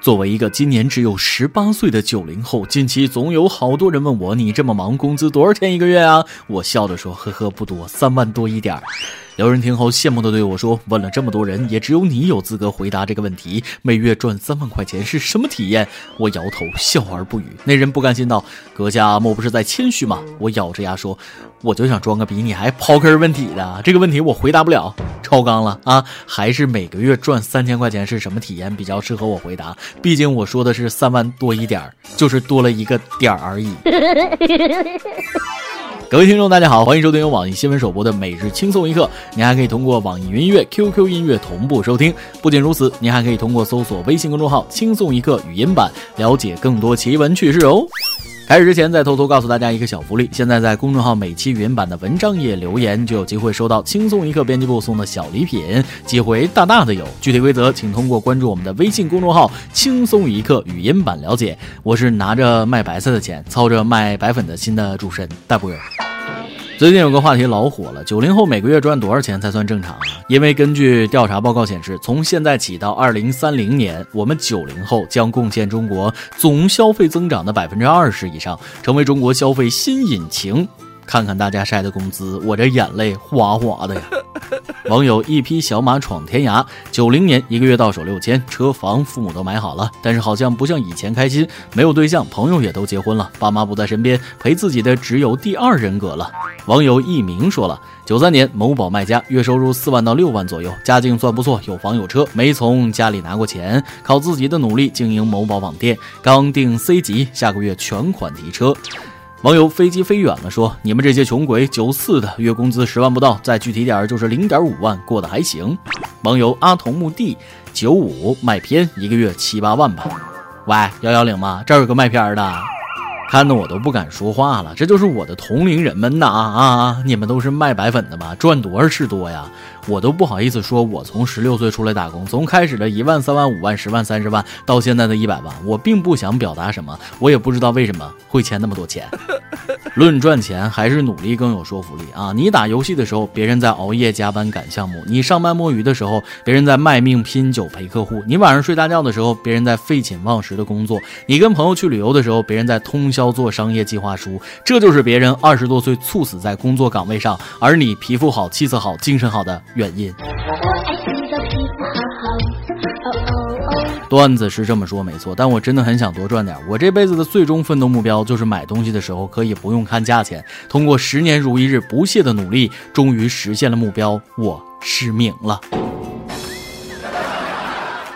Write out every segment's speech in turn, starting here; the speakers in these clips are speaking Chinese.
作为一个今年只有十八岁的九零后，近期总有好多人问我：“你这么忙，工资多少钱一个月啊？”我笑着说：“呵呵，不多，三万多一点儿。”有人听后羡慕地对我说：“问了这么多人，也只有你有资格回答这个问题。每月赚三万块钱是什么体验？”我摇头笑而不语。那人不甘心道：“阁下莫不是在谦虚吗？”我咬着牙说：“我就想装个逼，你还刨根问底的，这个问题我回答不了。超纲了啊！还是每个月赚三千块钱是什么体验比较适合我回答？毕竟我说的是三万多一点儿，就是多了一个点儿而已。”各位听众，大家好，欢迎收听由网易新闻首播的每日轻松一刻。您还可以通过网易云音乐、QQ 音乐同步收听。不仅如此，您还可以通过搜索微信公众号“轻松一刻”语音版，了解更多奇闻趣事哦。开始之前，再偷偷告诉大家一个小福利：现在在公众号每期语音版的文章页留言，就有机会收到轻松一刻编辑部送的小礼品，机会大大的有。具体规则，请通过关注我们的微信公众号“轻松一刻”语音版了解。我是拿着卖白菜的钱，操着卖白粉的心的主持人大波。最近有个话题老火了，九零后每个月赚多少钱才算正常啊？因为根据调查报告显示，从现在起到二零三零年，我们九零后将贡献中国总消费增长的百分之二十以上，成为中国消费新引擎。看看大家晒的工资，我这眼泪哗哗的呀！网友一匹小马闯天涯，九零年一个月到手六千，车房父母都买好了，但是好像不像以前开心，没有对象，朋友也都结婚了，爸妈不在身边，陪自己的只有第二人格了。网友一鸣说了，九三年某宝卖家，月收入四万到六万左右，家境算不错，有房有车，没从家里拿过钱，靠自己的努力经营某宝网店，刚定 C 级，下个月全款提车。网友飞机飞远了说：“你们这些穷鬼，九四的月工资十万不到，再具体点就是零点五万，过得还行。”网友阿童木地九五卖片，一个月七八万吧。喂，幺幺零吗？这儿有个卖片的，看得我都不敢说话了。这就是我的同龄人们呐啊！你们都是卖白粉的吧？赚多少是多呀？我都不好意思说，我从十六岁出来打工，从开始的一万、三万、五万、十万、三十万，到现在的一百万，我并不想表达什么，我也不知道为什么会欠那么多钱。论赚钱，还是努力更有说服力啊！你打游戏的时候，别人在熬夜加班赶项目；你上班摸鱼的时候，别人在卖命拼酒陪客户；你晚上睡大觉的时候，别人在废寝忘食的工作；你跟朋友去旅游的时候，别人在通宵做商业计划书。这就是别人二十多岁猝死在工作岗位上，而你皮肤好、气色好、精神好的。原因，段子是这么说没错，但我真的很想多赚点。我这辈子的最终奋斗目标就是买东西的时候可以不用看价钱。通过十年如一日不懈的努力，终于实现了目标，我失明了。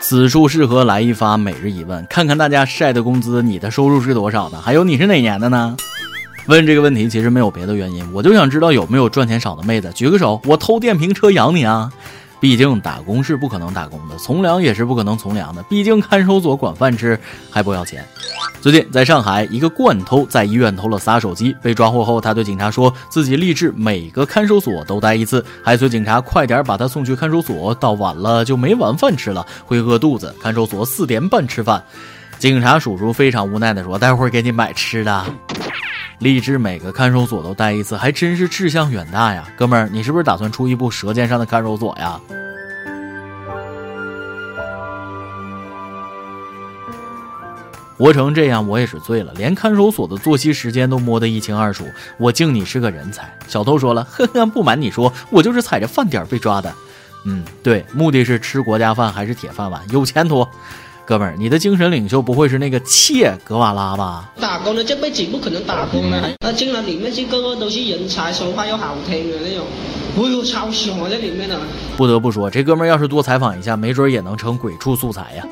此处适合来一发每日一问，看看大家晒的工资，你的收入是多少呢？还有你是哪年的呢？问这个问题其实没有别的原因，我就想知道有没有赚钱少的妹子，举个手，我偷电瓶车养你啊！毕竟打工是不可能打工的，从良也是不可能从良的，毕竟看守所管饭吃还不要钱。最近在上海，一个惯偷在医院偷了仨手机，被抓获后，他对警察说自己立志每个看守所都待一次，还催警察快点把他送去看守所，到晚了就没晚饭吃了，会饿肚子。看守所四点半吃饭，警察叔叔非常无奈的说：“待会儿给你买吃的。”立志每个看守所都待一次，还真是志向远大呀，哥们儿，你是不是打算出一部《舌尖上的看守所》呀？活成这样，我也是醉了，连看守所的作息时间都摸得一清二楚。我敬你是个人才。小偷说了，呵呵，不瞒你说，我就是踩着饭点被抓的。嗯，对，目的是吃国家饭还是铁饭碗？有前途。哥们儿，你的精神领袖不会是那个切格瓦拉吧？打工的这辈子不可能打工的，那进了里面去个个都是人才，说话又好听的那种，哎呦，超喜欢这里面的。不得不说，这哥们儿要是多采访一下，没准也能成鬼畜素材呀。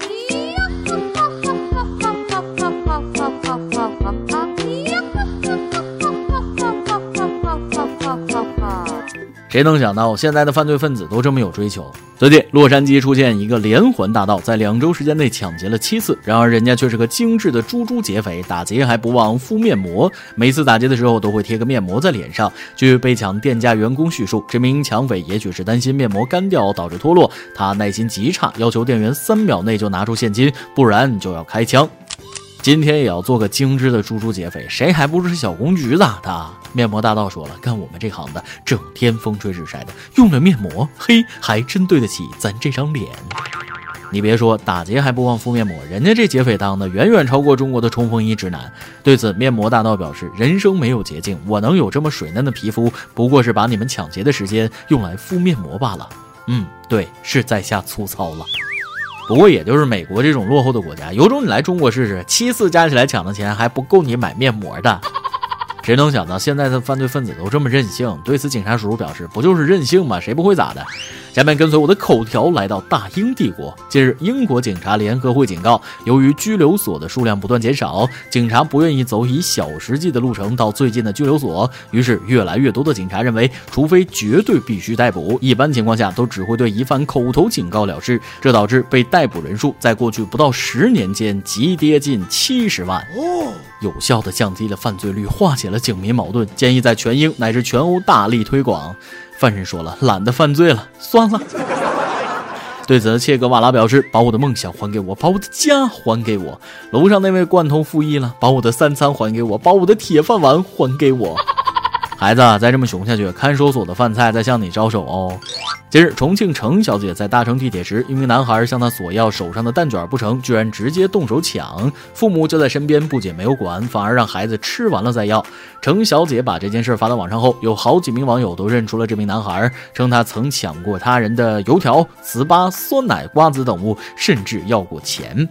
谁能想到现在的犯罪分子都这么有追求？最近，洛杉矶出现一个连环大盗，在两周时间内抢劫了七次。然而，人家却是个精致的猪猪劫匪，打劫还不忘敷面膜。每次打劫的时候都会贴个面膜在脸上。据被抢店家员工叙述，这名抢匪也许是担心面膜干掉导致脱落，他耐心极差，要求店员三秒内就拿出现金，不然就要开枪。今天也要做个精致的猪猪劫匪，谁还不是小公举咋的？面膜大盗说了，干我们这行的，整天风吹日晒的，用了面膜，嘿，还真对得起咱这张脸。你别说，打劫还不忘敷面膜，人家这劫匪当的远远超过中国的冲锋衣直男。对此，面膜大盗表示：“人生没有捷径，我能有这么水嫩的皮肤，不过是把你们抢劫的时间用来敷面膜罢了。”嗯，对，是在下粗糙了。不过也就是美国这种落后的国家，有种你来中国试试，七次加起来抢的钱还不够你买面膜的。谁能想到现在的犯罪分子都这么任性？对此，警察叔叔表示：“不就是任性吗？谁不会咋的？”下面跟随我的口条来到大英帝国。近日，英国警察联合会警告，由于拘留所的数量不断减少，警察不愿意走以小时计的路程到最近的拘留所，于是越来越多的警察认为，除非绝对必须逮捕，一般情况下都只会对疑犯口头警告了事。这导致被逮捕人数在过去不到十年间急跌近七十万。有效的降低了犯罪率，化解了警民矛盾，建议在全英乃至全欧大力推广。犯人说了，懒得犯罪了，算了。对此，切格瓦拉表示：“把我的梦想还给我，把我的家还给我。”楼上那位贯通复议了：“把我的三餐还给我，把我的铁饭碗还给我。”孩子，再这么熊下去，看守所的饭菜在向你招手哦。近日，重庆程小姐在搭乘地铁时，一名男孩向她索要手上的蛋卷不成，居然直接动手抢，父母就在身边，不仅没有管，反而让孩子吃完了再要。程小姐把这件事发到网上后，有好几名网友都认出了这名男孩，称他曾抢过他人的油条、糍粑、酸奶、瓜子等物，甚至要过钱。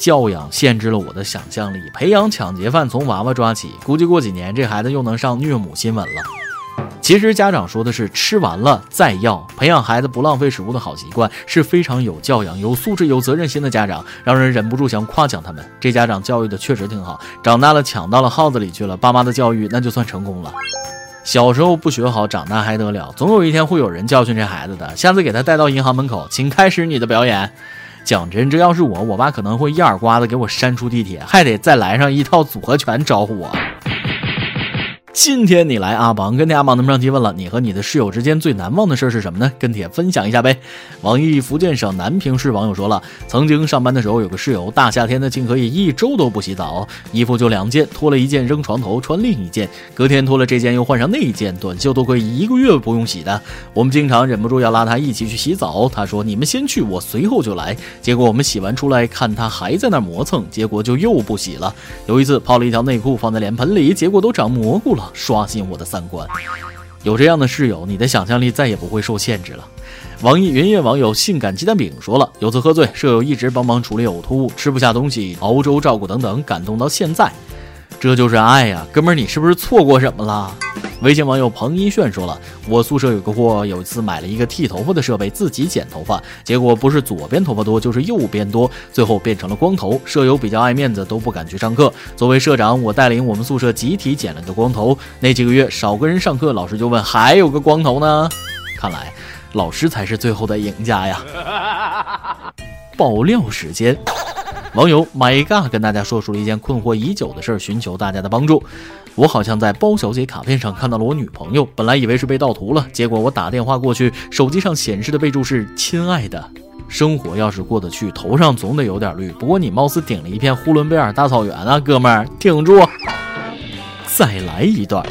教养限制了我的想象力，培养抢劫犯从娃娃抓起，估计过几年这孩子又能上虐母新闻了。其实家长说的是吃完了再要，培养孩子不浪费食物的好习惯是非常有教养、有素质、有责任心的家长，让人忍不住想夸奖他们。这家长教育的确实挺好，长大了抢到了耗子里去了，爸妈的教育那就算成功了。小时候不学好，长大还得了？总有一天会有人教训这孩子的。下次给他带到银行门口，请开始你的表演。讲真，这要是我，我爸可能会一耳刮子给我扇出地铁，还得再来上一套组合拳招呼我。今天你来阿榜跟阿榜那么上提问了，你和你的室友之间最难忘的事是什么呢？跟帖分享一下呗。网易福建省南平市网友说了，曾经上班的时候有个室友，大夏天的竟可以一周都不洗澡，衣服就两件，脱了一件扔床头，穿另一件，隔天脱了这件又换上那一件，短袖都可以一个月不用洗的。我们经常忍不住要拉他一起去洗澡，他说你们先去，我随后就来。结果我们洗完出来看他还在那磨蹭，结果就又不洗了。有一次泡了一条内裤放在脸盆里，结果都长蘑菇了。刷新我的三观，有这样的室友，你的想象力再也不会受限制了。网易云音乐网友性感鸡蛋饼说了，有次喝醉，舍友一直帮忙处理呕吐物，吃不下东西，熬粥照顾等等，感动到现在。这就是爱呀，哥们儿，你是不是错过什么了？微信网友彭一炫说了，我宿舍有个货，有一次买了一个剃头发的设备，自己剪头发，结果不是左边头发多，就是右边多，最后变成了光头。舍友比较爱面子，都不敢去上课。作为社长，我带领我们宿舍集体剪了个光头。那几个月少个人上课，老师就问还有个光头呢。看来老师才是最后的赢家呀！爆料时间。网友 my god 跟大家说出了一件困惑已久的事儿，寻求大家的帮助。我好像在包小姐卡片上看到了我女朋友，本来以为是被盗图了，结果我打电话过去，手机上显示的备注是“亲爱的”。生活要是过得去，头上总得有点绿。不过你貌似顶了一片呼伦贝尔大草原啊，哥们儿，挺住！再来一段。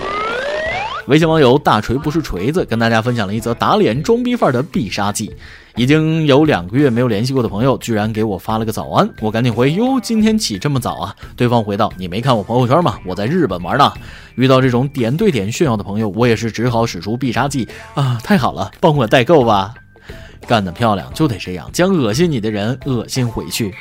微信网友大锤不是锤子跟大家分享了一则打脸装逼范儿的必杀技。已经有两个月没有联系过的朋友，居然给我发了个早安，我赶紧回哟，今天起这么早啊？对方回道：你没看我朋友圈吗？我在日本玩呢。遇到这种点对点炫耀的朋友，我也是只好使出必杀技啊！太好了，帮我代购吧，干得漂亮，就得这样，将恶心你的人恶心回去。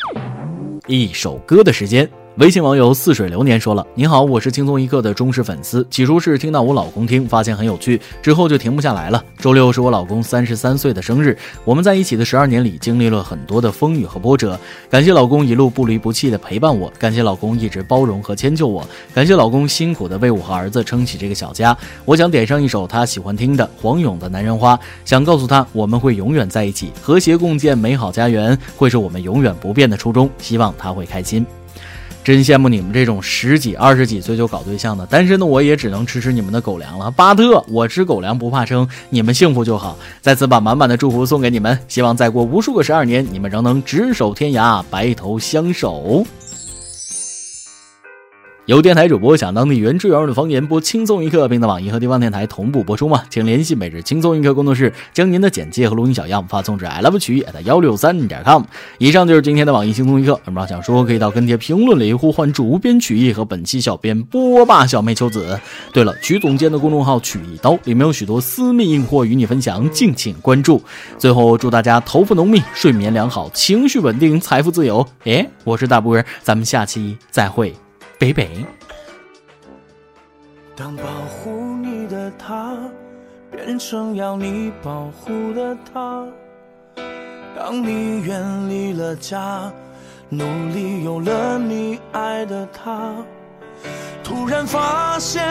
一首歌的时间。微信网友似水流年说了：“你好，我是轻松一刻的忠实粉丝。起初是听到我老公听，发现很有趣，之后就停不下来了。周六是我老公三十三岁的生日，我们在一起的十二年里，经历了很多的风雨和波折。感谢老公一路不离不弃的陪伴我，感谢老公一直包容和迁就我，感谢老公辛苦的为我和儿子撑起这个小家。我想点上一首他喜欢听的黄勇的《男人花》，想告诉他我们会永远在一起，和谐共建美好家园，会是我们永远不变的初衷。希望他会开心。”真羡慕你们这种十几、二十几岁就搞对象的，单身的我也只能吃吃你们的狗粮了。巴特，我吃狗粮不怕撑，你们幸福就好。再次把满满的祝福送给你们，希望再过无数个十二年，你们仍能执手天涯，白头相守。有电台主播想当地原汁原味的方言播轻松一刻，并在网易和地方电台同步播出吗？请联系每日轻松一刻工作室，将您的简介和录音小样发送至 i love 曲艺幺六三点 com。以上就是今天的网易轻松一刻。有什么想说，可以到跟帖评论里呼唤主编曲艺和本期小编波霸小妹秋子。对了，曲总监的公众号曲一刀里面有许多私密硬货与你分享，敬请关注。最后祝大家头发浓密，睡眠良好，情绪稳定，财富自由。哎，我是大波儿，咱们下期再会。北北。当保护你的他变成要你保护的他，当你远离了家，努力有了你爱的他，突然发现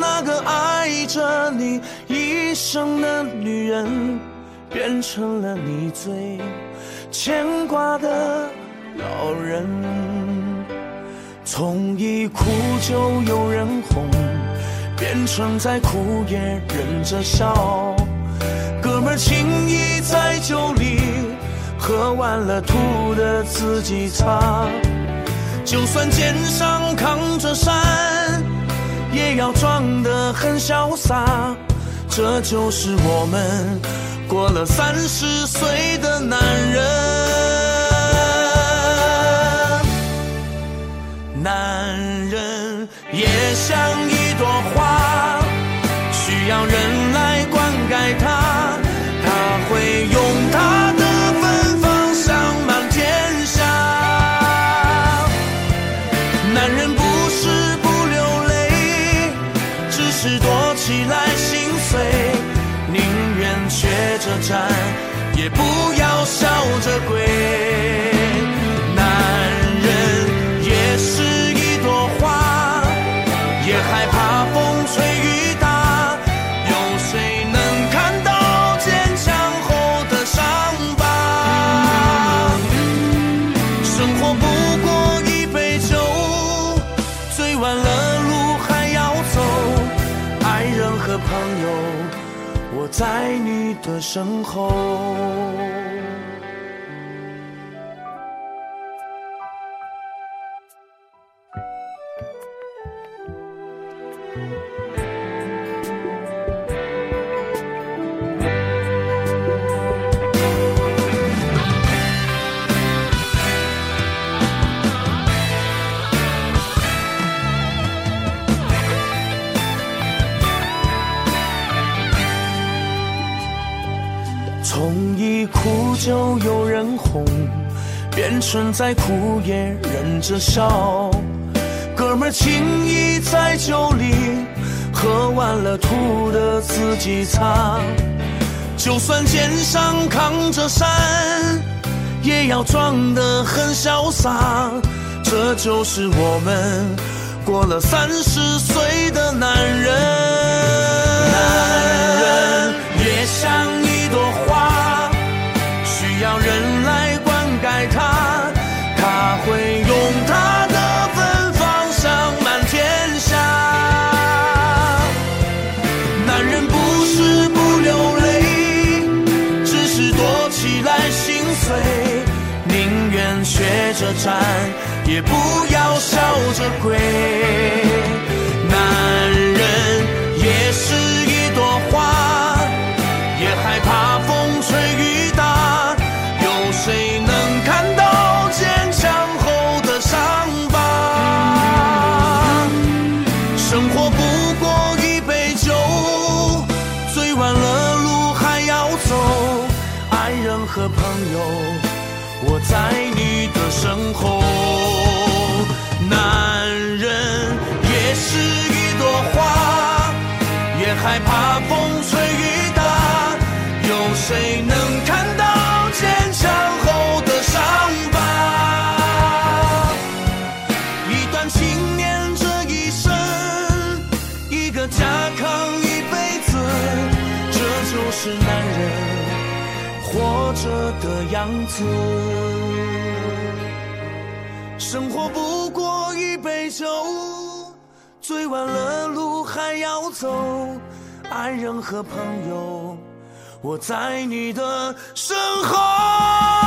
那个爱着你一生的女人，变成了你最牵挂的老人。从一哭就有人哄，变成再哭也忍着笑。哥们情谊在酒里，喝完了吐的自己擦。就算肩上扛着山，也要装得很潇洒。这就是我们过了三十岁的男人。在你的身后。从一哭就有人哄，变成再哭也忍着笑。哥们情谊在酒里，喝完了吐的自己擦。就算肩上扛着山，也要装得很潇洒。这就是我们过了三十岁的男人。是一朵花也害怕风吹雨打有谁能看到坚强后的伤疤？一段情念这一生一个家扛一辈子这就是男人活着的样子。生活不过一杯酒。醉完了路还要走，爱人和朋友，我在你的身后。